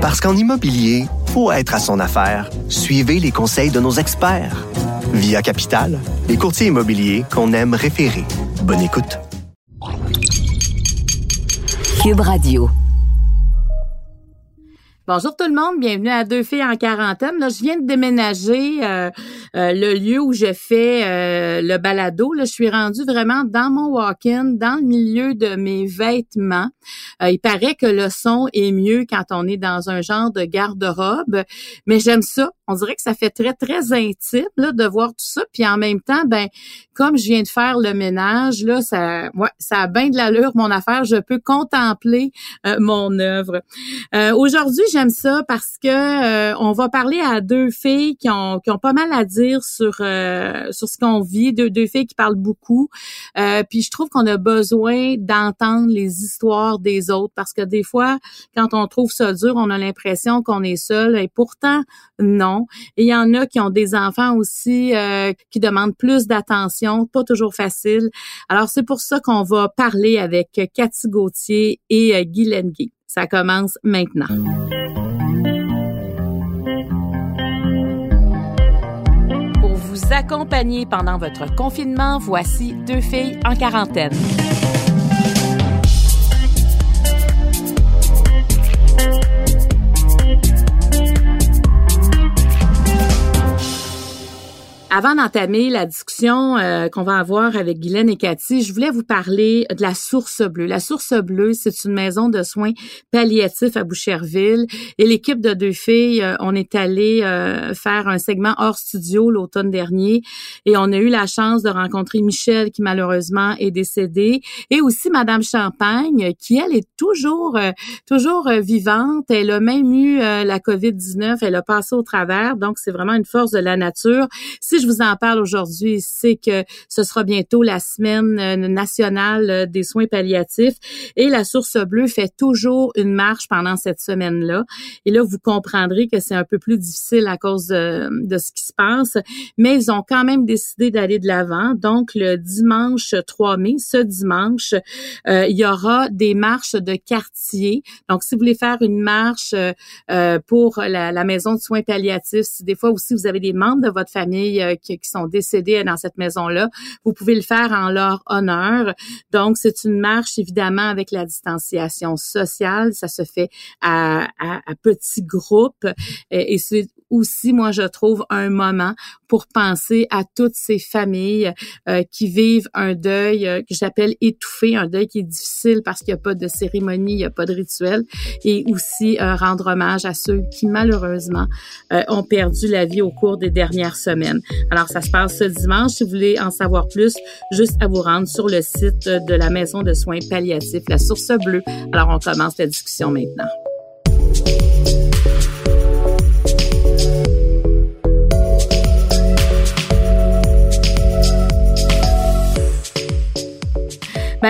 Parce qu'en immobilier, faut être à son affaire. Suivez les conseils de nos experts. Via Capital, les courtiers immobiliers qu'on aime référer. Bonne écoute. Cube Radio. Bonjour tout le monde, bienvenue à Deux filles en quarantaine. Là, je viens de déménager euh, euh, le lieu où je fais euh, le balado. Là, je suis rendue vraiment dans mon walk-in, dans le milieu de mes vêtements. il paraît que le son est mieux quand on est dans un genre de garde-robe, mais j'aime ça. On dirait que ça fait très très intime là, de voir tout ça. Puis en même temps, ben comme je viens de faire le ménage, là, ça, ouais, ça a bien de l'allure mon affaire. Je peux contempler mon œuvre. Aujourd'hui, j'aime ça parce que euh, on va parler à deux filles qui ont, qui ont pas mal à dire sur euh, sur ce qu'on vit, deux, deux filles qui parlent beaucoup. Euh, puis je trouve qu'on a besoin d'entendre les histoires des autres parce que des fois, quand on trouve ça dur, on a l'impression qu'on est seul et pourtant non. Il y en a qui ont des enfants aussi qui demandent plus d'attention, pas toujours facile. Alors c'est pour ça qu'on va parler avec Cathy Gauthier et Guy Lenguet. Ça commence maintenant. Accompagner pendant votre confinement, voici deux filles en quarantaine. Avant d'entamer la discussion euh, qu'on va avoir avec Guylaine et Cathy, je voulais vous parler de la Source Bleue. La Source Bleue, c'est une maison de soins palliatifs à Boucherville. Et l'équipe de deux filles, euh, on est allé euh, faire un segment hors studio l'automne dernier et on a eu la chance de rencontrer Michel qui malheureusement est décédée et aussi Madame Champagne qui elle est toujours toujours vivante. Elle a même eu la COVID-19, elle a passé au travers. Donc c'est vraiment une force de la nature je vous en parle aujourd'hui, c'est que ce sera bientôt la semaine euh, nationale euh, des soins palliatifs et la Source Bleue fait toujours une marche pendant cette semaine-là. Et là, vous comprendrez que c'est un peu plus difficile à cause de, ce qui se passe, mais ils ont quand même décidé d'aller de l'avant. Donc, le dimanche 3 mai, ce dimanche, euh, il y aura des marches de quartier. Donc, si vous voulez faire une marche pour la, la maison de soins palliatifs, si des fois aussi vous avez des membres de votre famille euh, qui, sont décédés dans cette maison-là. Vous pouvez le faire en leur honneur. Donc, c'est une marche, évidemment, avec la distanciation sociale. Ça se fait à, à, à petits groupes. Et c'est aussi, moi, je trouve un moment pour penser à toutes ces familles euh, qui vivent un deuil euh, que j'appelle étouffé, un deuil qui est difficile parce qu'il n'y a pas de cérémonie, il n'y a pas de rituel, et aussi euh, rendre hommage à ceux qui, malheureusement, ont perdu la vie au cours des dernières semaines. Alors, ça se passe ce dimanche. Si vous voulez en savoir plus, juste à vous rendre sur le site de la Maison de soins palliatifs, la Source Bleue. Alors, on commence la discussion maintenant.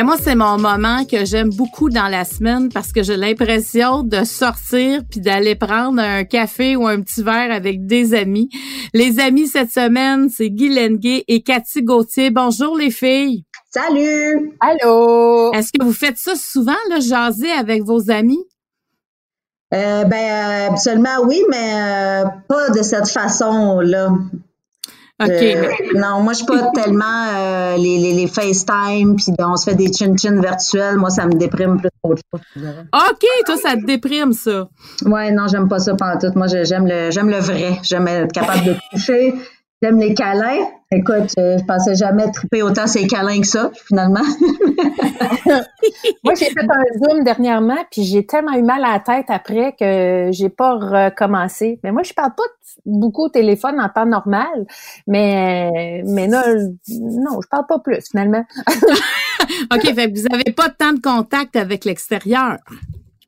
Ben moi, c'est mon moment que j'aime beaucoup dans la semaine parce que j'ai l'impression de sortir puis d'aller prendre un café ou un petit verre avec des amis. Les amis cette semaine, c'est Guy Lenguet et Cathy Gauthier. Bonjour les filles. Salut. Allô. Est-ce que vous faites ça souvent, le jaser avec vos amis? Euh, ben, absolument oui, mais euh, pas de cette façon-là. Euh, non, moi, je suis pas tellement euh, les, les, les, FaceTime, puis on se fait des chin-chin virtuels. Moi, ça me déprime plus qu'autre chose. OK, toi, ça te déprime, ça. Ouais, non, j'aime pas ça tout. Moi, j'aime le, j'aime le vrai. J'aime être capable de toucher. J'aime les câlins. Écoute, euh, je pensais jamais triper autant ces câlins que ça, finalement. Moi, j'ai fait un Zoom dernièrement, puis j'ai tellement eu mal à la tête après que j'ai pas recommencé. Mais moi, je parle pas beaucoup au téléphone en temps normal, mais mais non, non, je parle pas plus, finalement. OK, fait que vous avez pas tant de contact avec l'extérieur.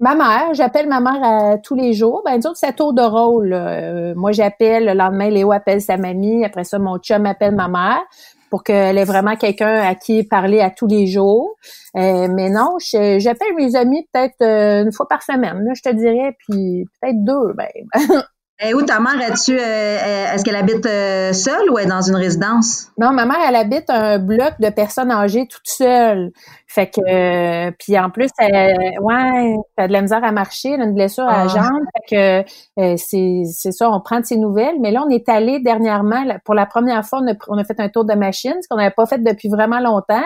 Ma mère, j'appelle ma mère à, tous les jours. Ben, disons que c'est tour de rôle. Euh, moi, j'appelle, le lendemain, Léo appelle sa mamie. Après ça, mon chum appelle ma mère pour qu'elle ait vraiment quelqu'un à qui parler à tous les jours. Euh, mais non, j'appelle mes amis peut-être euh, une fois par semaine, là, je te dirais, puis peut-être deux. Ben. Et où ta mère, es-tu, est-ce qu'elle habite seule ou est dans une résidence? Non, ma mère, elle habite un bloc de personnes âgées toute seule. Fait que euh, puis en plus, elle, ouais, elle a de la misère à marcher, elle a une blessure à la ah. jambe. Fait que euh, c'est, c'est ça, on prend de ses nouvelles. Mais là, on est allé dernièrement, pour la première fois, on a, fait un tour de machine, ce qu'on n'avait pas fait depuis vraiment longtemps.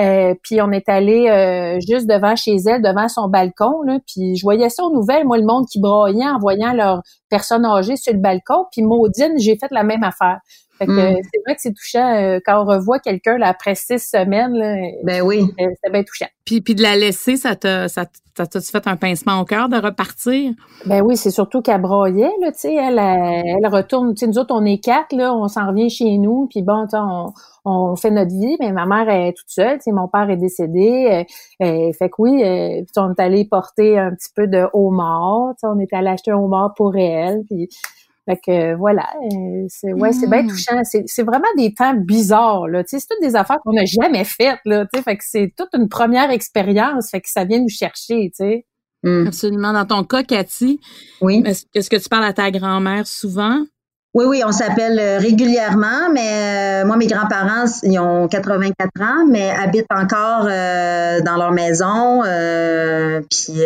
Euh, puis on est allé juste devant chez elle, devant son balcon. Là, puis je voyais ça aux nouvelles, moi, le monde qui broyait en voyant leurs personnes âgées sur le balcon. Puis Maudine, j'ai fait la même affaire. Fait que mm. c'est vrai que c'est touchant euh, quand on revoit quelqu'un là, après six semaines. Là, ben oui. Euh, c'est bien touchant. Puis, puis de la laisser, ça t'a ça t'a fait un pincement au cœur de repartir? Ben oui, c'est surtout qu'elle broyait, là, tu sais, elle, elle retourne, tu sais, nous autres, on est quatre, là, on s'en revient chez nous, puis bon, on, on fait notre vie, mais ma mère est toute seule, tu sais, mon père est décédé, euh, fait que oui, on est allé porter un petit peu de homard, tu sais, on est allé acheter un homard pour elle, puis fait que voilà, euh, c'est ouais, c'est bien hmm. touchant. C'est vraiment des temps bizarres là. c'est toutes des affaires qu'on n'a jamais faites là. Tu fait que c'est toute une première expérience. Fait que ça vient nous chercher. Tu sais. Hmm. Absolument. Dans ton cas, Cathy, oui. Est-ce que tu parles à ta grand-mère souvent? Oui, oui, on s'appelle euh, régulièrement, mais euh, moi, mes grands-parents, ils ont 84 ans, mais habitent encore dans leur maison. puis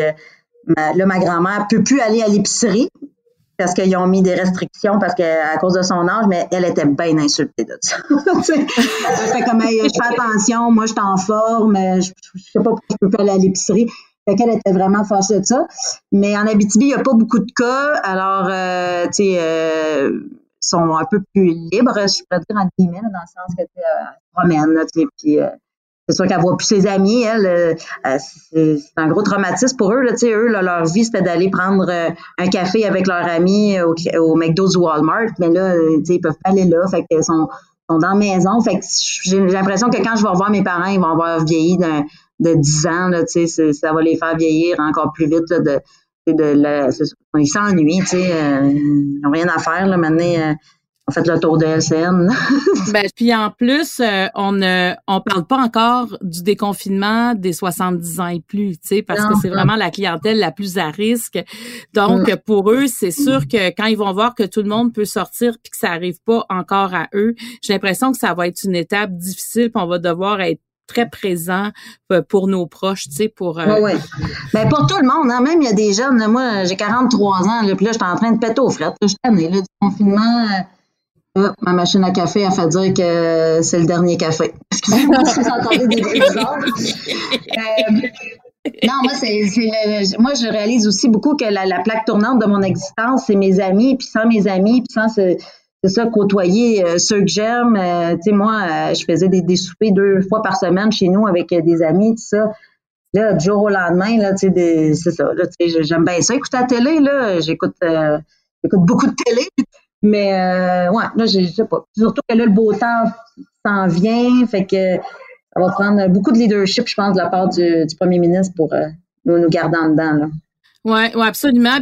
là, ma grand-mère peut plus aller à l'épicerie parce qu'ils ont mis des restrictions parce que à cause de son âge, mais elle était bien insultée de ça. fait comme je fais attention, moi je suis en forme, je, je sais pas pourquoi je peux pas aller à l'épicerie. Fait qu'elle était vraiment fâchée de ça. Mais en Abitibi, il n'y a pas beaucoup de cas. Alors, euh, tu sais, euh, sont un peu plus libres, je pourrais dire, en guillemets, dans le sens que tu euh, promènes, tu sais, puis euh, c'est sûr qu'elle voit plus ses amis, elle, euh, euh, c'est un gros traumatisme pour eux. Là, eux, leur vie, c'était d'aller prendre euh, un café avec leurs amis au, au McDo du Walmart, mais là, ils peuvent pas aller là, fait qu'ils sont, dans la maison. Fait que j'ai l'impression que quand je vais revoir mes parents, ils vont avoir vieilli de, de 10 ans, là, ça va les faire vieillir encore plus vite là, de, ils s'ennuient, ils n'ont rien à faire là, maintenant on fait le tour de LCN. ben, puis en plus, euh, on ne on parle pas encore du déconfinement des 70 ans et plus, tu sais, parce que c'est vraiment la clientèle la plus à risque. Donc, mm. pour eux, c'est sûr que quand ils vont voir que tout le monde peut sortir puis que ça arrive pas encore à eux, j'ai l'impression que ça va être une étape difficile puis on va devoir être très présent euh, pour nos proches, tu sais, pour... Euh... Oui. Ben, pour tout le monde, hein, même il y a des jeunes, moi, j'ai 43 ans, là, puis là, je suis en train de péter aux frettes, je suis là, du confinement... Euh, ma machine à café a fait dire que c'est le dernier café. Excusez-moi si vous entendez des bruits euh, non, moi, c'est, moi, je réalise aussi beaucoup que la, plaque tournante de mon existence, c'est mes amis, puis sans mes amis, puis sans c'est ça, côtoyer euh, ceux que j'aime. Euh, tu sais, moi, je faisais des, des, soupers deux fois par semaine chez nous avec des amis, tout ça. Là, du jour au lendemain, là, tu sais, c'est ça. Là, tu sais, j'aime bien ça. Écouter la télé, là, j'écoute, j'écoute beaucoup de télé. Mais euh, ouais, là, je sais pas. Surtout que là, le beau temps s'en vient. Fait que ça va prendre beaucoup de leadership, je pense, de la part du, premier ministre pour euh, nous, nous garder en dedans. Là. Oui, ouais, absolument.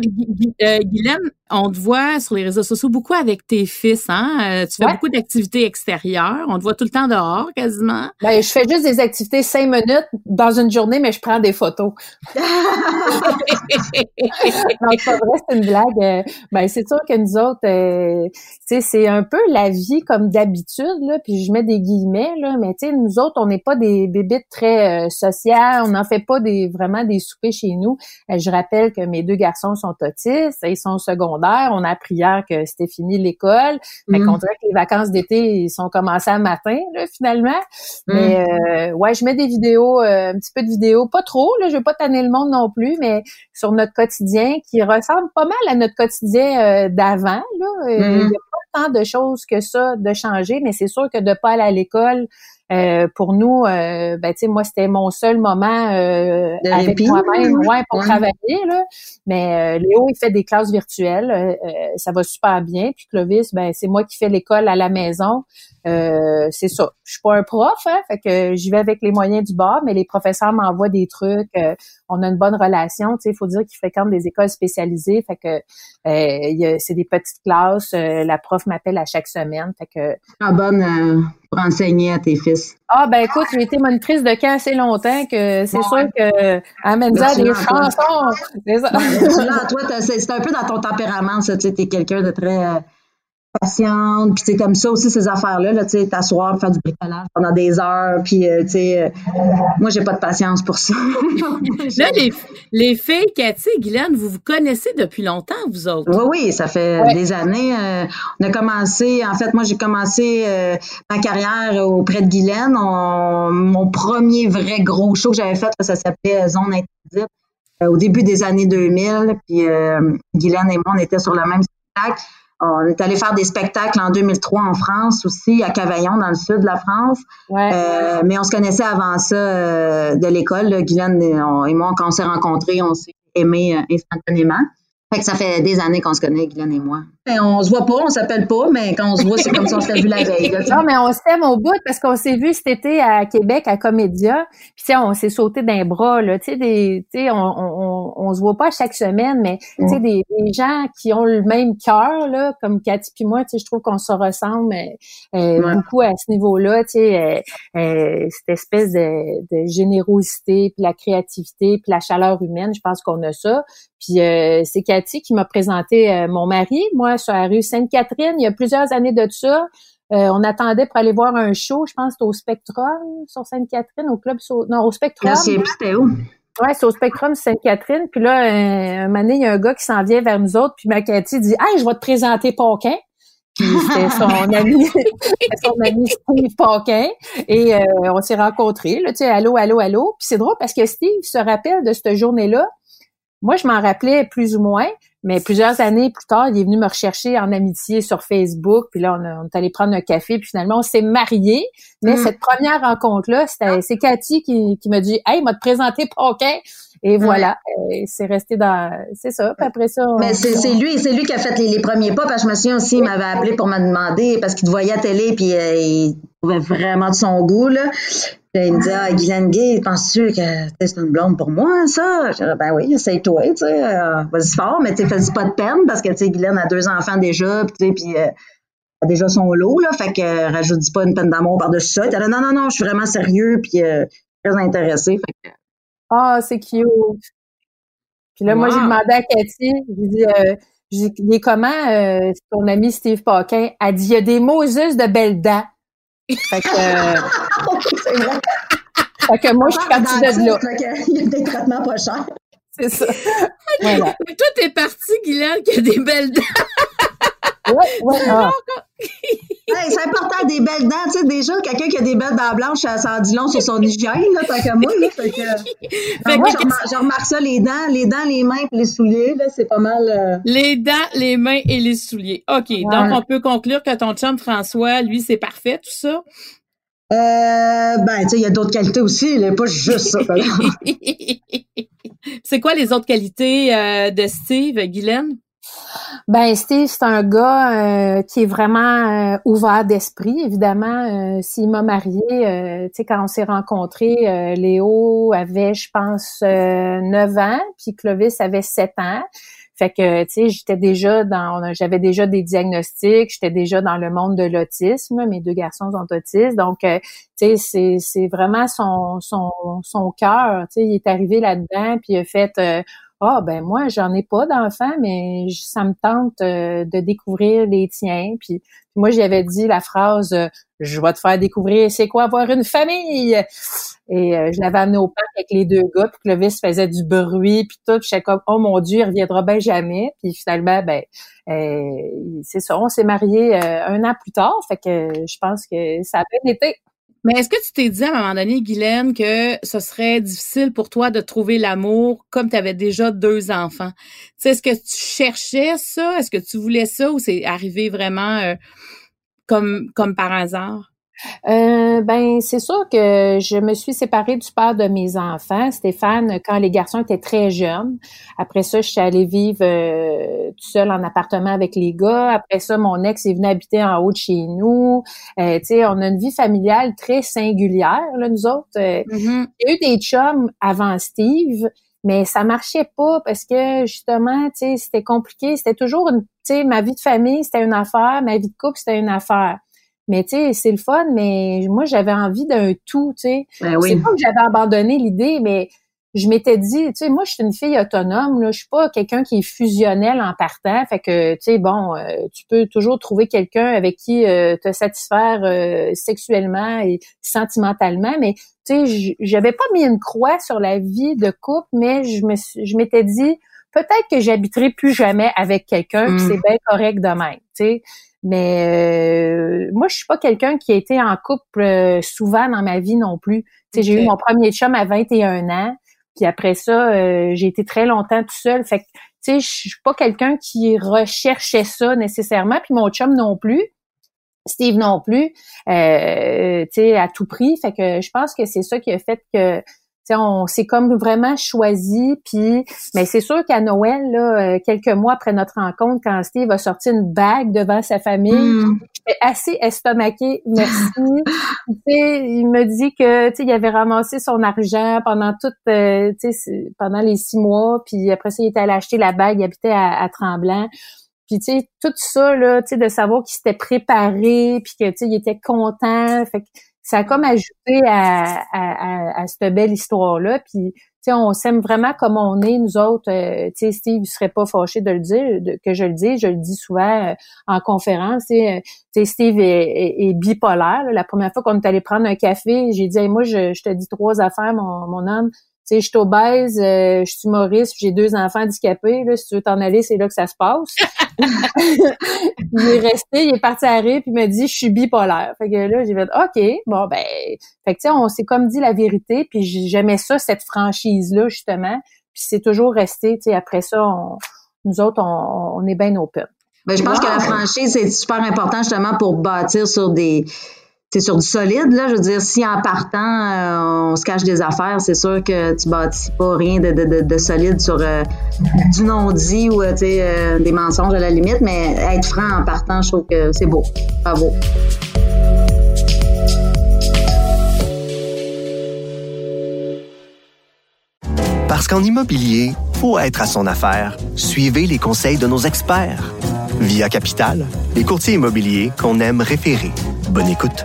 Euh, Guylaine, on te voit sur les réseaux sociaux beaucoup avec tes fils, hein? Euh, tu fais beaucoup d'activités extérieures. On te voit tout le temps dehors, quasiment. Ben, je fais juste des activités cinq minutes dans une journée, mais je prends des photos. non, pas vrai, c'est une blague. Euh, ben, c'est sûr que nous autres, tu sais, c'est un peu la vie comme d'habitude, là, puis je mets des guillemets, là, mais tu sais, nous autres, on n'est pas des bébites très sociales, on n'en fait pas des vraiment des soupers chez nous. je rappelle que mes deux garçons sont autistes, ils sont secondaires. On a appris hier que c'était fini l'école. Fait qu'on mm. dirait que les vacances d'été, ils sont commencés à matin, là, finalement. Mm. Mais euh, ouais, je mets des vidéos, euh, un petit peu de vidéos, pas trop, là, je veux pas tanner le monde non plus, mais sur notre quotidien qui ressemble pas mal à notre quotidien euh, d'avant. Là. Il n'y mm. a pas tant de choses que ça de changer, mais c'est sûr que de pas aller à l'école, euh, pour nous, euh, ben, tu sais, moi, c'était mon seul moment euh, avec moi-même, ouais, pour travailler. Là. Mais euh, Léo, il fait des classes virtuelles. ça va super bien. Puis Clovis, ben, c'est moi qui fais l'école à la maison. c'est ça. Je suis pas un prof, hein, fait que j'y vais avec les moyens du bord, mais les professeurs m'envoient des trucs. on a une bonne relation. Tu sais, il faut dire qu'ils fréquentent des écoles spécialisées. Fait que c'est des petites classes. la prof m'appelle à chaque semaine. Fait que. Ah, bonne pour enseigner à tes fils. Ah, ben écoute, j'ai été monitrice de camp assez longtemps que c'est sûr que Amenza des chansons. là, toi, c'est un peu dans ton tempérament, ça. Tu es quelqu'un de très. Patiente, puis tu comme ça aussi ces affaires-là, là, tu sais, t'asseoir, faire du bricolage pendant des heures, puis euh, tu sais, euh, moi j'ai pas de patience pour ça. là, les, les filles, Cathy et Guylaine, vous vous connaissez depuis longtemps, vous autres? Oui, oui, ça fait des années. Euh, on a commencé, en fait, moi j'ai commencé ma carrière auprès de Guylaine. mon premier vrai gros show que j'avais fait, ça s'appelait Zone Interdite au début des années 2000. Puis Guylaine et moi, on était sur le même spectacle. On est allé faire des spectacles en 2003 en France aussi, à Cavaillon, dans le sud de la France. Euh, mais on se connaissait avant ça euh, de l'école. Guylaine et, moi, quand on s'est rencontrés, on s'est aimés euh, instantanément. Fait que ça fait des années qu'on se connaît, Guylaine et moi. Ben, on se voit pas, on s'appelle pas, mais quand on se voit, c'est comme si on s'était vu la veille. non, mais on s'aime au bout parce qu'on s'est vu cet été à Québec, à Comédia. Puis, on s'est sauté d'un bras, là. Tu sais, des, tu sais, on, on, on, se voit pas chaque semaine, mais, tu sais, des, des, gens qui ont le même cœur, là, comme Cathy puis moi, tu sais, je trouve qu'on se ressemble euh, beaucoup à ce niveau-là, tu sais, euh, euh, cette espèce de, de générosité, puis la créativité, puis la chaleur humaine, je pense qu'on a ça. Puis euh, c'est Cathy qui m'a présenté euh, mon mari, moi, sur la rue Sainte-Catherine, il y a plusieurs années de ça. Euh, on attendait pour aller voir un show, je pense, au Spectrum sur Sainte-Catherine, au club, non, au Spectrum. c'était où? Ouais, c'est au Spectrum Sainte-Catherine. Puis là, un, moment donné, il y a un gars qui s'en vient vers nous autres, puis ma Cathy dit « Hey, je vais te présenter Paquin. » Puis c'était son ami, son ami Steve Paquin. Et on s'est rencontrés, là, tu sais, allô, allô, allô. Puis c'est drôle parce que Steve se rappelle de cette journée-là. Moi, je m'en rappelais plus ou moins, mais plusieurs années plus tard, il est venu me rechercher en amitié sur Facebook. Puis là, on, est allé prendre un café. Puis finalement, on s'est mariés. Mais mm. cette première rencontre-là, c'est Cathy qui, qui m'a dit « Hey, m'a te présenté Paquin. » Et voilà, c'est resté dans... C'est ça. Puis après ça... Mais c'est lui, c'est lui qui a fait les, premiers pas. Parce que je me souviens aussi, il m'avait appelé pour me demander, parce qu'il te voyait à télé, puis euh, il trouvait vraiment de son goût, là il me dit, ah, Guylaine Gay, penses-tu que c'est une blonde pour moi, ça? Je dis, ben oui, essaye-toi, tu sais, euh, vas-y fort, mais tu fais pas de peine parce que, tu sais, Guylaine a deux enfants déjà, puis, puis euh, a déjà son lot, là, fait que euh, rajoute pas une peine d'amour par-dessus ça. Elle dit, non, non, non, je suis vraiment sérieux, puis très intéressé. Fait que... Ah, c'est cute. Puis là, moi, j'ai demandé à Cathy, j'ai dit, j'ai dit, il est comment ton ami Steve Paquin? Elle dit, il y a des Moses de belles dents. Fait que, fait que moi, je suis partie de là. Il y a des traitements pas chers. C'est ça. Voilà. Toi, t'es partie, Guylaine, qui a des belles dents. Ouais, ouais. Ah. c'est important, des belles dents. Tu sais, déjà, quelqu'un qui a des belles dents blanches, ça en dit long sur son hygiène, là, tant qu'à moi. Là, fait que, fait moi, je, remarque, ça, les dents, les dents, les mains et les souliers, là, c'est pas mal. Euh, les dents, les mains et les souliers. OK. Donc, on peut conclure que ton chum François, lui, c'est parfait, tout ça? Euh, ben, tu sais, il y a d'autres qualités aussi, il pas juste ça. c'est quoi les autres qualités euh, de Steve, Guylaine? Ben Steve, c'est un gars euh, qui est vraiment euh, ouvert d'esprit. Évidemment, euh, s'il m'a marié, tu sais, quand on s'est rencontrés, Léo avait, je pense, 9 ans, puis Clovis avait 7 ans. Fait que, tu sais, j'étais déjà dans, j'avais déjà des diagnostics, j'étais déjà dans le monde de l'autisme. Mes deux garçons sont autistes, donc, tu sais, c'est, c'est vraiment son, son, son cœur. Tu sais, il est arrivé là-dedans, puis il a fait, ah ben moi j'en ai pas d'enfants mais ça me tente euh, de découvrir les tiens. Puis, moi j'avais dit la phrase euh, je vais te faire découvrir c'est quoi avoir une famille. Et euh, je l'avais amené au parc avec les deux gars puis Clovis faisait du bruit puis tout. Puis j'étais comme oh mon dieu il reviendra ben jamais. Puis finalement ben c'est ça on s'est mariés un an plus tard. Fait que je pense que ça a bien été mais est-ce que tu t'es dit à un moment donné, Guylaine, que ce serait difficile pour toi de trouver l'amour comme tu avais déjà deux enfants? Est-ce que tu cherchais ça? Est-ce que tu voulais ça ou c'est arrivé vraiment euh, comme, comme par hasard? Euh, ben c'est sûr que je me suis séparée du père de mes enfants, Stéphane, quand les garçons étaient très jeunes. Après ça, je suis allée vivre euh, tout seul en appartement avec les gars. Après ça, mon ex est venu habiter en haut de chez nous. Euh, tu sais, on a une vie familiale très singulière, là, nous autres. Euh, mm-hmm. Eu des chums avant Steve, mais ça marchait pas parce que justement, tu sais, c'était compliqué. C'était toujours une, tu sais, ma vie de famille, c'était une affaire, ma vie de couple, c'était une affaire. Mais tu sais, c'est le fun, mais moi, j'avais envie d'un tout, tu sais. Ben oui. C'est pas que j'avais abandonné l'idée, mais je m'étais dit, tu sais, moi, je suis une fille autonome, là, je suis pas quelqu'un qui est fusionnel en partant, fait que, tu sais, bon, euh, tu peux toujours trouver quelqu'un avec qui euh, te satisfaire euh, sexuellement et sentimentalement, mais tu sais, j'avais pas mis une croix sur la vie de couple, mais je me, je m'étais dit, peut-être que j'habiterai plus jamais avec quelqu'un, mm. c'est bien correct de même, tu sais. Mais moi, je suis pas quelqu'un qui a été en couple souvent dans ma vie non plus. sais, J'ai eu mon premier chum à 21 ans. Puis après ça, euh, j'ai été très longtemps tout seul. Fait que, tu sais, je suis pas quelqu'un qui recherchait ça nécessairement. Puis mon chum non plus. Steve non plus, euh, tu sais, à tout prix. Fait que je pense que c'est ça qui a fait que on s'est comme vraiment choisi, puis mais c'est sûr qu'à Noël, là, euh, quelques mois après notre rencontre, quand Steve a sorti une bague devant sa famille, mm. j'étais assez estomaqué, merci. il me dit que il avait ramassé son argent pendant toute euh, pendant les six mois, puis après ça, il était allé acheter la bague, il habitait à, Tremblant. Puis tu sais tout ça là, tu sais de savoir qu'il s'était préparé, puis que tu sais il était content, fait que ça a comme ajouté à, à, à, cette belle histoire-là. Puis, tu sais, on s'aime vraiment comme on est, nous autres. Euh, tu sais, Steve ne serait pas fâché de le dire, que je le dise. Je le dis souvent euh, en conférence. Euh, tu sais, Steve est, bipolaire. La première fois qu'on est allé prendre un café, j'ai dit moi, je, je, te dis trois affaires, mon, mon homme sais, je suis obèse, euh, je suis humoriste, j'ai deux enfants handicapés. Là, si tu veux t'en aller, c'est là que ça se passe. il est resté, il est parti à rire, puis il m'a dit, je suis bipolaire. Fait que là, j'ai fait, OK, bon, ben, fait que tu sais, on s'est comme dit la vérité, puis j'aimais ça, cette franchise-là, justement. Puis c'est toujours resté, tu sais, après ça, nous autres, on, est bien open. Ben, je pense que la franchise, c'est super important justement pour bâtir sur des c'est sur du solide, là. Je veux dire, si en partant, euh, on se cache des affaires, c'est sûr que tu bâtis pas rien de, de, de, solide sur euh, du non-dit ou, euh, des mensonges à la limite, mais être franc en partant, je trouve que c'est beau. Bravo. Parce qu'en immobilier, faut être à son affaire. Suivez les conseils de nos experts. Via Capital, les courtiers immobiliers qu'on aime référer. Bonne écoute.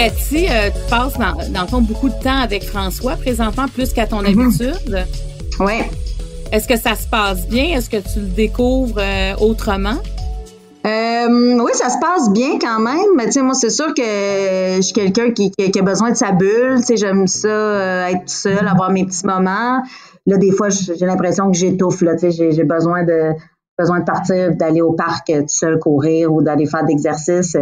Cathy, euh, tu passes dans, dans, le fond beaucoup de temps avec François présentement, plus qu'à ton mhm. habitude. Oui. Est-ce que ça se passe bien? Est-ce que tu le découvres euh, autrement? Euh, oui, ça se passe bien quand même. Mais tu sais, moi, c'est sûr que je suis quelqu'un qui, qui, a besoin de sa bulle. Tu sais, j'aime ça, être seul, avoir mes petits moments. Là, des fois, j'ai l'impression que j'étouffe. Là, tu sais, j'ai besoin de besoin de partir, d'aller au parc tout seul courir ou d'aller faire d'exercice.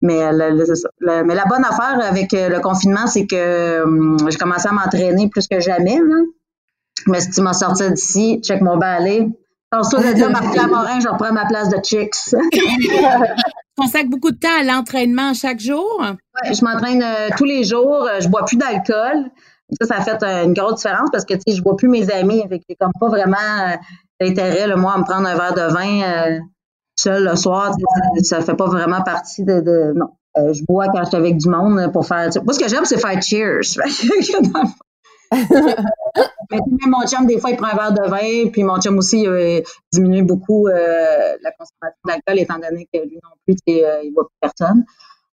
Mais, mais la bonne affaire avec euh, le confinement, c'est que hum, j'ai commencé à m'entraîner plus que jamais. Là. Mais si tu m'as sorti d'ici, check mon balai. Tantôt de là, Marc Lamorin, je reprends ma place de chicks. Tu consacres beaucoup de temps à l'entraînement chaque jour? Oui, je m'entraîne euh, tous les jours. Euh, je bois plus d'alcool. Ça, ça a fait une grosse différence parce que tu sais, je vois plus mes amis. Fait que comme pas vraiment d'intérêt, moi, à me prendre un verre de vin seul le soir, ça fait pas vraiment partie de, non. Euh, je bois quand je suis avec du monde pour faire. Moi, ce que j'aime, c'est faire cheers. mais mon chum, des fois, il prend un verre de vin, puis mon chum aussi il diminue beaucoup euh, la consommation d'alcool, étant donné que lui non plus, euh, il voit plus personne.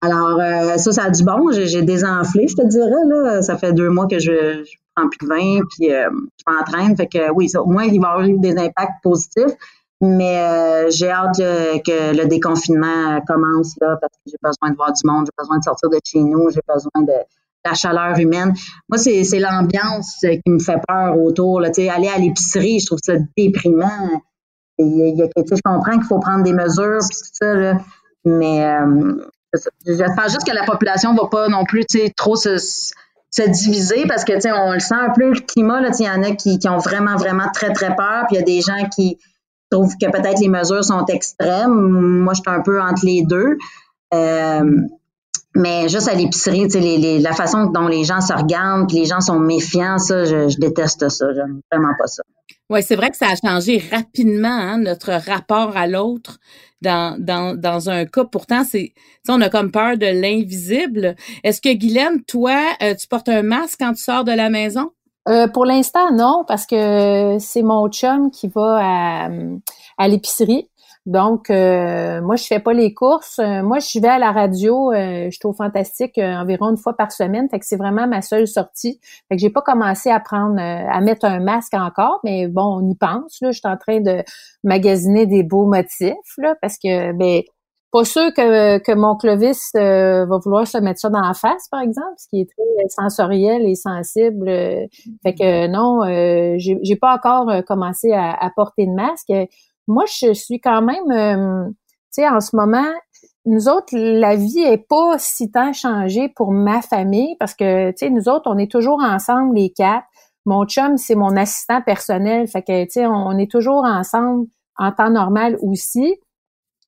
Alors, ça, ça a du bon. J'ai désenflé, je te dirais. Là. Ça fait deux mois que je, je prends plus de vin, puis je m'entraîne. Fait que oui, au moins, il va avoir eu des impacts positifs. Mais euh, j'ai hâte que le déconfinement commence là, parce que j'ai besoin de voir du monde, j'ai besoin de sortir de chez nous, j'ai besoin de la chaleur humaine. Moi, c'est, c'est l'ambiance qui me fait peur autour. Là. aller à l'épicerie, je trouve ça déprimant. Il y a, je comprends qu'il faut prendre des mesures tout ça, là, mais euh, j'espère juste que la population va pas non plus trop se, se diviser parce que on le sent un peu le climat. Il y en a qui, qui ont vraiment, vraiment très, très peur, puis il y a des gens qui trouve que peut-être les mesures sont extrêmes. Moi, je suis un peu entre les deux. Euh, mais juste à l'épicerie, la façon dont les gens se regardent, les gens sont méfiants, ça, je, déteste ça. J'aime vraiment pas ça. Oui, c'est vrai que ça a changé rapidement hein, notre rapport à l'autre dans, dans, dans un cas. Pourtant, c'est on a comme peur de l'invisible. Est-ce que Guylaine, toi, euh, tu portes un masque quand tu sors de la maison? Euh, pour l'instant, non, parce que c'est mon chum qui va à, à l'épicerie. Donc, euh, moi, je fais pas les courses. Euh, moi, je vais à la radio. je trouve fantastique environ une fois par semaine. Fait que c'est vraiment ma seule sortie. Fait que j'ai pas commencé à prendre, à mettre un masque encore, mais bon, on y pense. Là, je suis en train de magasiner des beaux motifs là, parce que ben pas sûr que, que mon Clovis euh, va vouloir se mettre ça dans la face, par exemple, ce qui est très sensoriel et sensible. Fait que non, euh, j'ai pas encore euh, commencé à, porter de masque. Moi, je suis quand même, euh, tu sais, en ce moment, nous autres, la vie est pas si tant changée pour ma famille parce que, tu sais, nous autres, on est toujours ensemble, les quatre. Mon chum, c'est mon assistant personnel. Fait que, tu sais, on est toujours ensemble en temps normal aussi.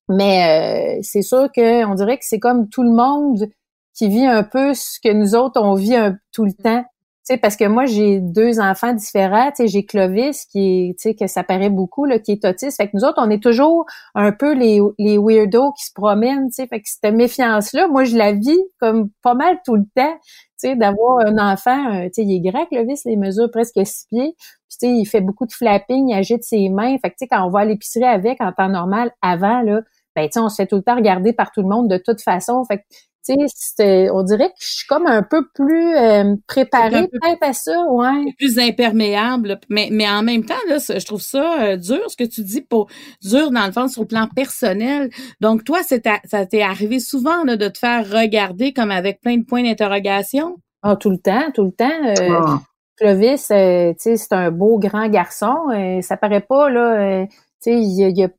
Mais euh, c'est sûr qu'on dirait que c'est comme tout le monde qui vit un peu ce que nous autres, on vit tout le temps. Tu parce que moi, j'ai deux enfants différents. J'ai Clovis, qui est, que ça paraît beaucoup, là, qui est autiste. Fait que nous autres, on est toujours un peu les, les weirdos qui se promènent, tu. Fait que cette méfiance-là, moi, je la vis comme pas mal tout le temps, tu d'avoir un enfant, euh, tu il est grand, Clovis, les mesures presque six pieds. Puis, tu sais, il fait beaucoup de flapping, il agite ses mains. Fait que, tu sais, quand on va à l'épicerie avec en temps normal, avant, là, ben, tu on se fait tout le temps regarder par tout le monde de toute façon. Fait que, tu sais, on dirait que je suis comme un peu plus euh, préparée peut-être à ça, ouais. Plus imperméable, mais, mais en même temps, là, je trouve ça euh, dur, ce que tu dis, pour dur dans le fond sur le plan personnel. Donc, toi, c'est ça t'est arrivé souvent là, de te faire regarder comme avec plein de points d'interrogation? Ah, tout le temps, tout le temps. Euh, ah. Clovis, sais, c'est un beau grand garçon. ça paraît pas, là il,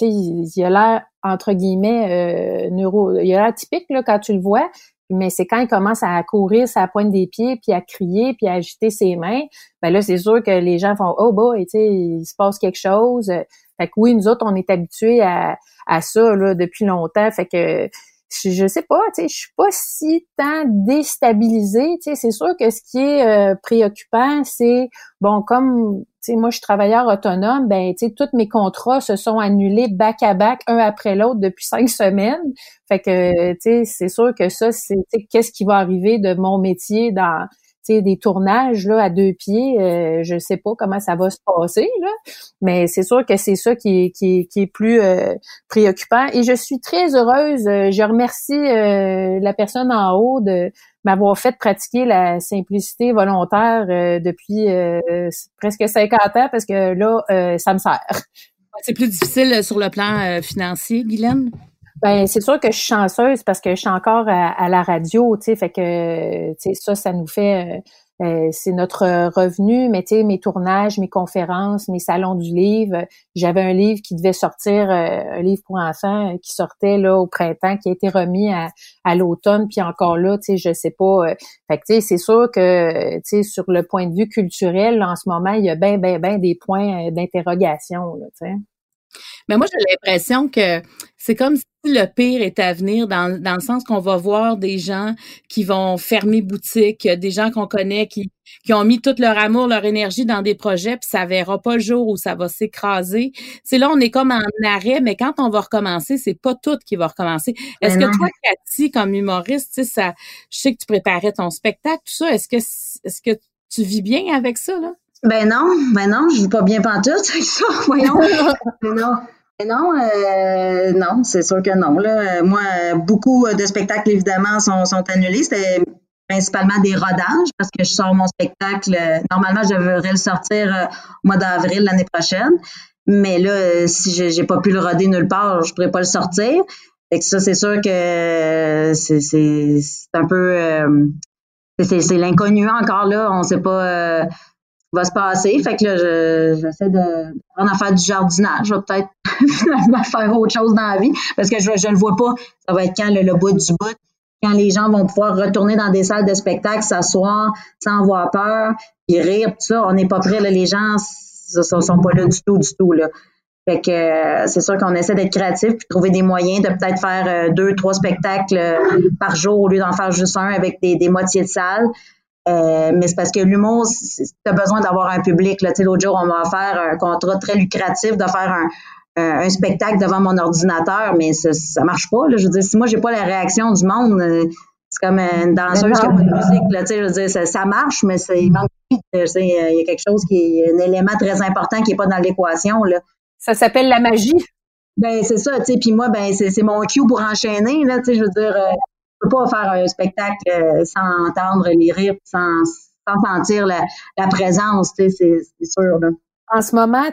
il, a l'air, entre guillemets, euh, neuro, il a l'air typique là, quand tu le vois, mais c'est quand il commence à courir sa pointe des pieds, puis à crier, puis à agiter ses mains, ben là, c'est sûr que les gens font « Oh boy, il se passe quelque chose ». Fait que oui, nous autres, on est habitués à, à ça là, depuis longtemps. Fait que je, sais pas, tu sais, je suis pas si tant déstabilisée. Tu sais, c'est sûr que ce qui est euh, préoccupant, c'est bon, comme tu sais, moi je suis travailleur autonome, ben tu sais, tous mes contrats se sont annulés back à back, un après l'autre depuis cinq semaines. Fait que tu sais, c'est sûr que ça, c'est qu'est-ce qui va arriver de mon métier dans des tournages là à deux pieds, euh, je sais pas comment ça va se passer là, mais c'est sûr que c'est ça qui est, qui est, plus euh, préoccupant. Et je suis très heureuse. Euh, je remercie euh, la personne en haut de m'avoir fait pratiquer la simplicité volontaire depuis presque 50 ans parce que là, ça me sert. C'est plus difficile sur le plan financier, Guylaine? Ben c'est sûr que je suis chanceuse parce que je suis encore à, la radio, tu sais, fait que tu sais ça, ça nous fait euh, euh, c'est notre revenu, mais tu sais mes tournages, mes conférences, mes salons du livre. J'avais un livre qui devait sortir, euh, un livre pour enfants qui sortait là au printemps, qui a été remis à, à l'automne, puis encore là, tu sais, je sais pas. fait que tu sais, c'est sûr que tu sais sur le point de vue culturel, en ce moment, il y a ben ben ben des points d'interrogation, tu sais. Mais moi, j'ai l'impression que c'est comme si le pire est à venir dans, dans le sens qu'on va voir des gens qui vont fermer boutique, des gens qu'on connaît qui, qui ont mis tout leur amour, leur énergie dans des projets, puis ça verra pas le jour où ça va s'écraser. C'est là, on est comme en arrêt, mais quand on va recommencer, c'est pas tout qui va recommencer. Est-ce que toi, Cathy, comme humoriste, tu sais, ça, je sais que tu préparais ton spectacle, tout ça, est-ce que, est-ce que tu vis bien avec ça, là? Ben non, ben non, je vis pas bien pantoute avec ça, voyons. non. Non, euh, non, c'est sûr que non. Là. Moi, beaucoup de spectacles, évidemment, sont, sont annulés. C'était principalement des rodages parce que je sors mon spectacle. Normalement, je devrais le sortir euh, au mois d'avril l'année prochaine. Mais là, si j'ai pas pu le roder nulle part, je pourrais pas le sortir. Fait que ça, c'est sûr que c'est un peu euh, c'est l'inconnu encore là. On sait pas va se passer. Fait que là, j'essaie de prendre à faire du jardinage. Je vais peut-être finalement faire autre chose dans la vie parce que je ne le vois pas. Ça va être quand le, bout du bout, quand les gens vont pouvoir retourner dans des salles de spectacle, s'asseoir sans avoir peur, et rire, tout ça. On n'est pas prêt, là, les gens ne sont, sont, pas là du tout, du tout. Là. Fait que euh, c'est sûr qu'on essaie d'être créatif puis trouver des moyens de peut-être faire euh, deux, trois spectacles euh, par jour au lieu d'en faire juste un avec des, des moitiés de salle. Mais c'est parce que l'humour, tu as besoin d'avoir un public. L'autre jour, on m'a offert un contrat très lucratif de faire un, un, spectacle devant mon ordinateur, mais ça, ça marche pas. Là. Je veux dire, si moi, j'ai pas la réaction du monde, c'est comme une danseuse qui a pas de musique. Là, je veux dire, ça, ça marche, mais il manque il y a quelque chose qui est un élément très important qui est pas dans l'équation. Là. Ça s'appelle la magie. Ben c'est ça, tu sais. Puis moi, ben c'est mon cue pour enchaîner. Là, tu sais, je veux dire, euh, peux pas faire un spectacle euh, sans entendre les rires, sans, sentir la, présence. C'est sûr. En ce moment,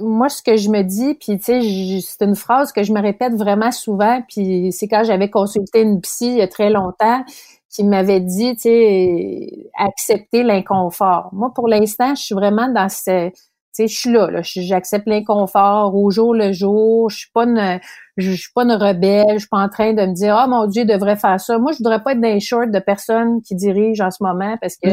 moi, ce que je me dis, puis c'est une phrase que je me répète vraiment souvent, puis c'est quand j'avais consulté une psy il y a très longtemps qui m'avait dit, tu accepter l'inconfort. Moi, pour l'instant, je suis vraiment dans ce, sais, je suis là, là j'accepte l'inconfort au jour le jour. Je suis pas une, je, suis pas une rebelle. Je suis pas en train de me dire, oh mon Dieu, je devrais faire ça. Moi, je voudrais pas être dans les shorts de personnes qui dirigent en ce moment parce que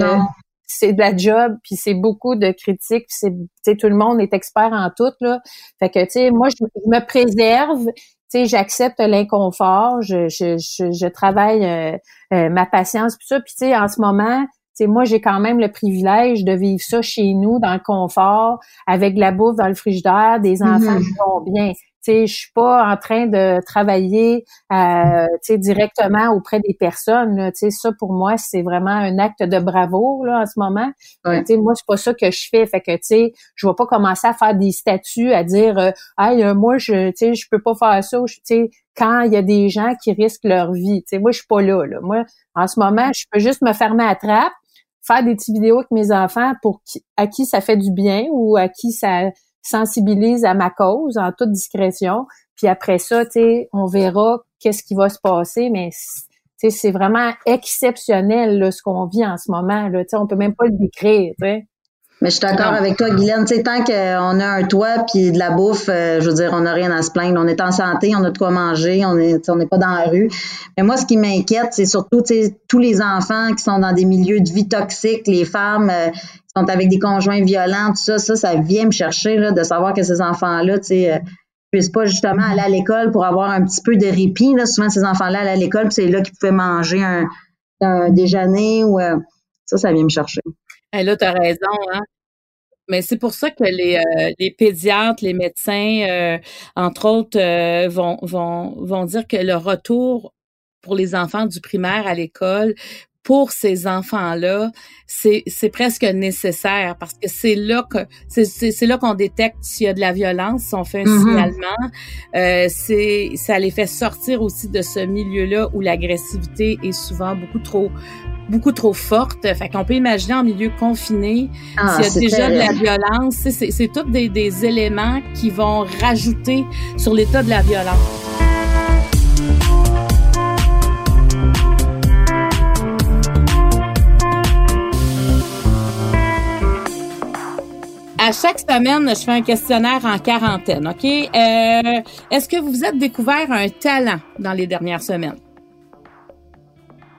c'est de la job, puis c'est beaucoup de critiques, c'est, tout le monde est expert en tout là. Fait que, tu sais, moi, je, me préserve. Tu sais, j'accepte l'inconfort, je, je, je, travaille euh, euh, ma patience, puis ça. Puis tu sais, en ce moment, moi, j'ai quand même le privilège de vivre ça chez nous, dans le confort, avec de la bouffe dans le frigidaire, des mm-hmm. enfants qui vont bien. Je je suis pas en train de travailler euh, directement auprès des personnes. Là, ça, pour moi, c'est vraiment un acte de bravoure là, en ce moment. Ouais. Moi, c'est pas ça que je fais. Fait que je vais pas commencer à faire des statuts, à dire euh, Hey, euh, moi, je je peux pas faire ça. quand il y a des gens qui risquent leur vie. sais moi, je suis pas là, là. Moi, en ce moment, je peux juste me fermer à trappe, faire des petites vidéos avec mes enfants pour qui, à qui ça fait du bien ou à qui ça sensibilise à ma cause en toute discrétion. Puis après ça, tu sais, on verra qu'est-ce qui va se passer, mais c'est vraiment exceptionnel là, ce qu'on vit en ce moment. Là, on peut même pas le décrire. Mais je suis d'accord avec toi, Guylaine. Tu sais, tant qu'on a un toit puis de la bouffe, euh, je veux dire, on n'a rien à se plaindre. On est en santé, on a de quoi manger, on est, on n'est pas dans la rue. Mais moi, ce qui m'inquiète, c'est surtout, tu sais, tous les enfants qui sont dans des milieux de vie toxiques, les femmes euh, qui sont avec des conjoints violents, tout ça, ça, ça vient me chercher là, de savoir que ces enfants-là, tu sais, euh, puissent pas justement aller à l'école pour avoir un petit peu de répit. Là. Souvent, ces enfants-là allaient à l'école, c'est là qu'ils pouvaient manger un, un déjeuner ou ça, ça vient me chercher. Et là, tu as raison, hein? Mais c'est pour ça que les, euh, les pédiatres, les médecins, euh, entre autres, euh, vont, vont, vont dire que le retour pour les enfants du primaire à l'école, pour ces enfants-là, c'est, presque nécessaire parce que c'est là que c'est, là qu'on détecte s'il y a de la violence, si on fait un mm-hmm. signalement. Euh, c'est ça les fait sortir aussi de ce milieu-là où l'agressivité est souvent beaucoup trop beaucoup trop forte. Fait qu'on peut imaginer en milieu confiné, ah, s'il y a déjà de la violence, c'est, c'est tous des, des éléments qui vont rajouter sur l'état de la violence. À chaque semaine, je fais un questionnaire en quarantaine, OK? Euh, est-ce que vous vous êtes découvert un talent dans les dernières semaines?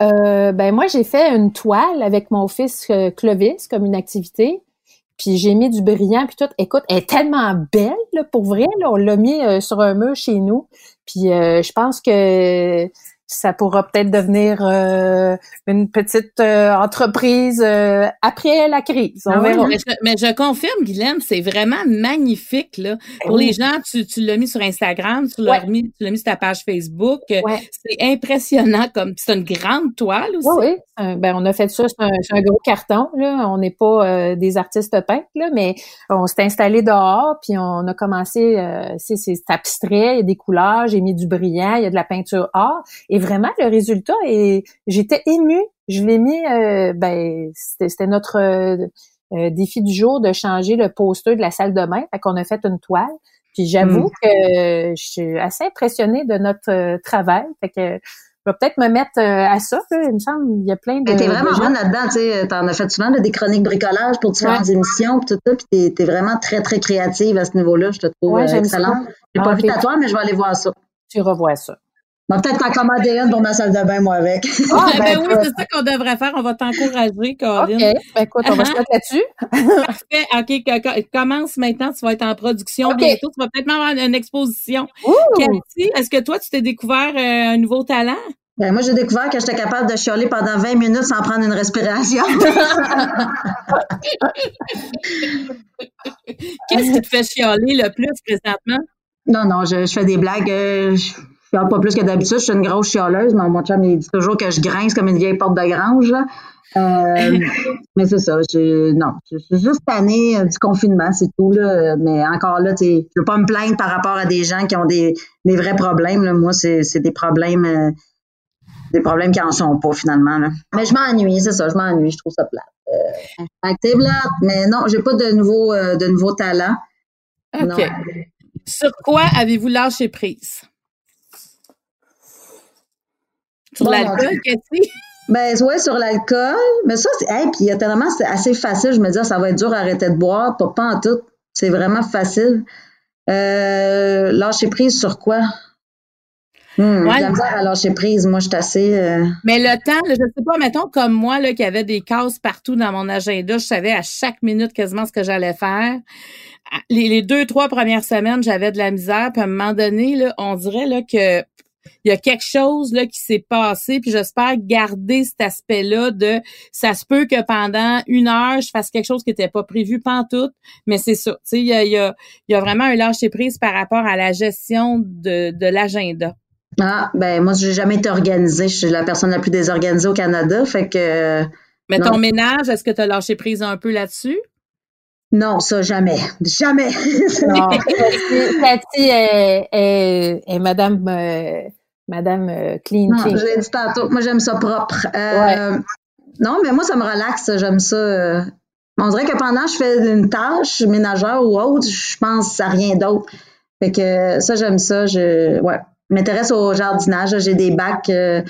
Euh, ben moi, j'ai fait une toile avec mon fils euh, Clovis comme une activité. Puis j'ai mis du brillant puis tout. Écoute, elle est tellement belle là, pour vrai. On l'a mis sur un mur chez nous. Puis je pense que ça pourra peut-être devenir euh, une petite euh, entreprise euh, après la crise. Ah mais, je, confirme, Guylaine, c'est vraiment magnifique. Là. Pour les gens, tu, tu l'as mis sur Instagram, tu l'as mis, tu l'as mis sur ta page Facebook. C'est impressionnant comme c'est une grande toile aussi. Oui, oui. Ben, on a fait ça, c'est un, gros carton. Là. On n'est pas des artistes peintres, là, mais on s'est installé dehors, puis on a commencé, c'est abstrait, il y a des couleurs, j'ai mis du brillant, il y a de la peinture or. Et vraiment, le résultat est, j'étais émue. Je l'ai mis, euh, ben, c'était notre euh, euh, défi du jour de changer le poster de la salle de bain. Fait qu'on a fait une toile. Puis j'avoue mm. que je suis assez impressionnée de notre travail. Fait que je vais peut-être me mettre à ça. Il me semble il y a plein de. T'es vraiment bonne là-dedans, tu sais. T'en as fait souvent des chroniques bricolage pour différentes émissions, puis tout ça. Puis t'es, vraiment très très créative à ce niveau-là. Je te trouve excellente. J'ai pas ah, vu ta toile, mais je vais aller voir ça. Tu revois ça. Va peut-être t'en commander une pour ma salle de bain, moi, avec. Ah, ben, ben oui, c'est ça qu'on devrait faire. On va t'encourager, Corinne. OK. Ben, écoute, on va se mettre là-dessus. Parfait. OK. Commence maintenant. Tu vas être en production bientôt. Tu vas peut-être avoir une, exposition. Cathy, est-ce que toi, tu t'es découvert euh, un nouveau talent? Ben, moi, j'ai découvert que j'étais capable de chialer pendant 20 minutes sans prendre une respiration. Qu'est-ce qui te fait chialer le plus présentement? Non, non, je, fais des blagues. Euh, je chiale pas plus que d'habitude. Je suis une grosse chialeuse. mais mon chum, il dit toujours que je grince comme une vieille porte de grange. Euh, mais c'est ça. Je, non, je suis juste tannée euh, du confinement, c'est tout. Là. Mais encore là, je veux pas me plaindre par rapport à des gens qui ont des, des vrais problèmes. Là. Moi, c'est des problèmes des problèmes qui en sont pas finalement. Là. Mais je m'ennuie, c'est ça, je m'ennuie, je trouve ça plate. Euh, c'est plate, mais non, j'ai pas de nouveaux euh, de nouveaux talents. OK. Sur quoi avez-vous lâché prise? Sur l'alcool, Cathy? Ben ouais, sur l'alcool. Mais ça, c'est. Hey, puis tellement c'est assez facile. Je me dis, ça va être dur d'arrêter de boire. Pas, pas en tout. C'est vraiment facile. Euh, lâcher prise sur quoi? Mmh, ouais. à lâcher prise. Moi, je suis assez. Euh, Mais le temps, je sais pas, mettons comme moi, là, qui avait des cases partout dans mon agenda, je savais à chaque minute quasiment ce que j'allais faire. Les, deux, trois premières semaines, j'avais de la misère. Puis à un moment donné, là, on dirait là, que il y a quelque chose là qui s'est passé, puis j'espère garder cet aspect-là de ça se peut que pendant une heure, je fasse quelque chose qui n'était pas prévu tout, mais c'est ça. Tu sais, il y a, y, a, y a vraiment un lâcher prise par rapport à la gestion de, de l'agenda. Ah, ben moi, j'ai jamais été organisée. Je suis la personne la plus désorganisée au Canada. Fait que. Mais ton ménage, est-ce que tu as lâché prise un peu là-dessus? Non, ça, jamais. Jamais. non. Cathy est, est, Madame, euh, Madame euh, Clean Non, j'ai dit tantôt. Moi, j'aime ça propre. Euh, non, mais moi, ça me relaxe. J'aime ça. On dirait que pendant que je fais une tâche ménagère ou autre, je pense à rien d'autre. Fait que ça, j'aime ça. Je, ouais m'intéresse au jardinage. J'ai des bacs euh,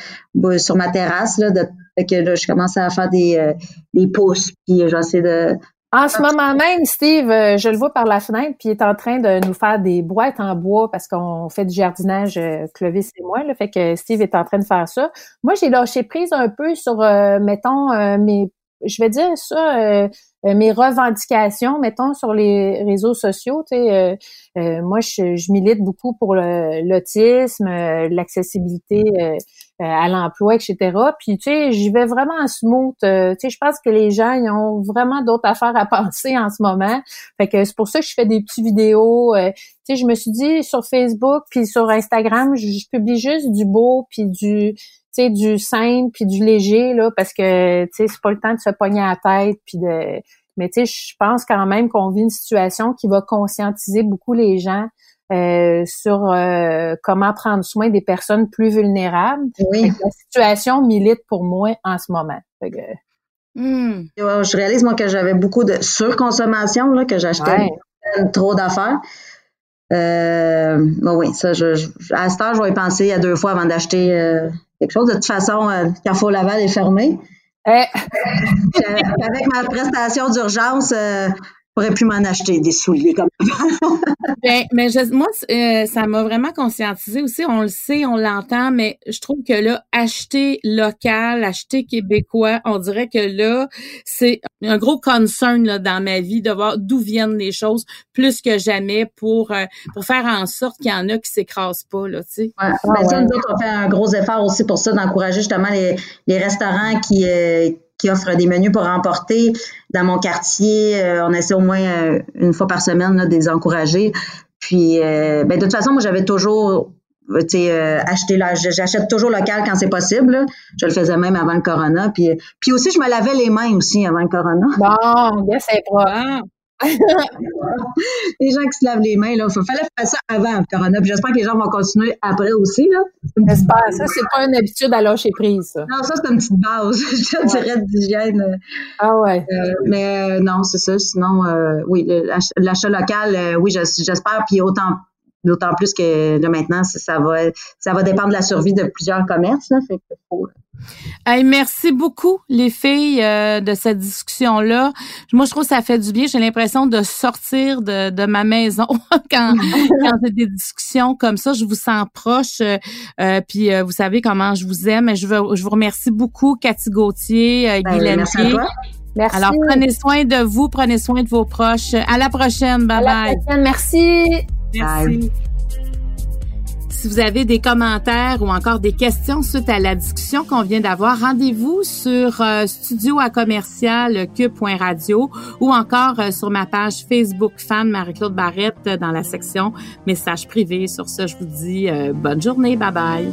sur ma terrasse. Là, de, fait que là, je commence à faire des, euh, des pousses, puis j'essaie de... En ce moment même, Steve, euh, je le vois par la fenêtre, puis il est en train de nous faire des boîtes en bois parce qu'on fait du jardinage, Clovis et moi. Là, fait que Steve est en train de faire ça. Moi, j'ai lâché prise un peu sur, mettons, mes je vais dire ça, euh, euh, mes revendications, mettons, sur les réseaux sociaux. Tu sais, euh, moi, je, je, milite beaucoup pour l'autisme, l'accessibilité à l'emploi, etc. Puis, tu sais, j'y vais vraiment en smooth. tu sais, je pense que les gens, ils ont vraiment d'autres affaires à penser en ce moment. Fait que c'est pour ça que je fais des petites vidéos. tu sais, je me suis dit sur Facebook puis sur Instagram, je, publie juste du beau puis du du simple puis du léger là parce que tu sais c'est pas le temps de se pogner à la tête puis de mais tu sais je pense quand même qu'on vit une situation qui va conscientiser beaucoup les gens euh, sur euh, comment prendre soin des personnes plus vulnérables. Oui. La situation milite pour moi en ce moment. Hmm. Je réalise moi que j'avais beaucoup de surconsommation là, que j'achetais trop d'affaires. Euh, oui, ça, je, à ce temps, je vais y penser à deux fois avant d'acheter euh, quelque chose. De toute façon, euh, Carrefour Laval est fermé. Eh. avec ma prestation d'urgence, euh, pourrais plus m'en acheter des souliers comme ben, mais moi, euh, ça m'a vraiment conscientisé aussi. On le sait, on l'entend, mais je trouve que là, acheter local, acheter québécois, on dirait que là, c'est un gros concern là, dans ma vie de voir d'où viennent les choses plus que jamais pour euh, pour faire en sorte qu'il y en a qui s'écrasent pas là, tu sais. Ouais. Ben, ça, nous autres, on fait un gros effort aussi pour ça, d'encourager justement les, les restaurants qui euh, qui offre des menus pour emporter. Dans mon quartier, euh, on essaie au moins euh, une fois par semaine là, de les encourager. Puis, euh, ben, de toute façon, moi, j'avais toujours euh, acheté là, j'achète toujours local quand c'est possible. Je le faisais même avant le corona. Puis, puis aussi, je me lavais les mains aussi avant le corona. Bon, yes, c'est pas. les gens qui se lavent les mains, là, il fallait faire ça avant le corona. j'espère que les gens vont continuer après aussi. Là. J'espère. Ça, c'est pas une habitude à lâcher prise. Ça. Non, ça, c'est une petite base, je dirais, d'hygiène. Ah ouais. Euh, mais euh, non, c'est ça. Sinon, euh, oui, l'achat local, oui, j'espère. Puis autant D'autant plus que là, maintenant, ça va, ça va dépendre de la survie de plusieurs commerces. Là, fait que faut, Hey, merci beaucoup, les filles, euh, de cette discussion-là. Moi, je trouve que ça fait du bien. J'ai l'impression de sortir de, de ma maison quand, quand j'ai des discussions comme ça. Je vous sens proche. Euh, euh puis, euh, vous savez comment je vous aime. Je, veux, je vous remercie beaucoup, Cathy Gauthier, euh, ben, Merci à toi. Merci. Alors, prenez soin de vous, prenez soin de vos proches. À la prochaine. Bye bye. À la prochaine. Merci. Merci. Si vous avez des commentaires ou encore des questions suite à la discussion qu'on vient d'avoir, rendez-vous sur euh, studio à commercial cube.radio ou encore euh, sur ma page Facebook fan Marie-Claude Barrette dans la section messages privés. Sur ce, je vous dis euh, bonne journée. Bye bye.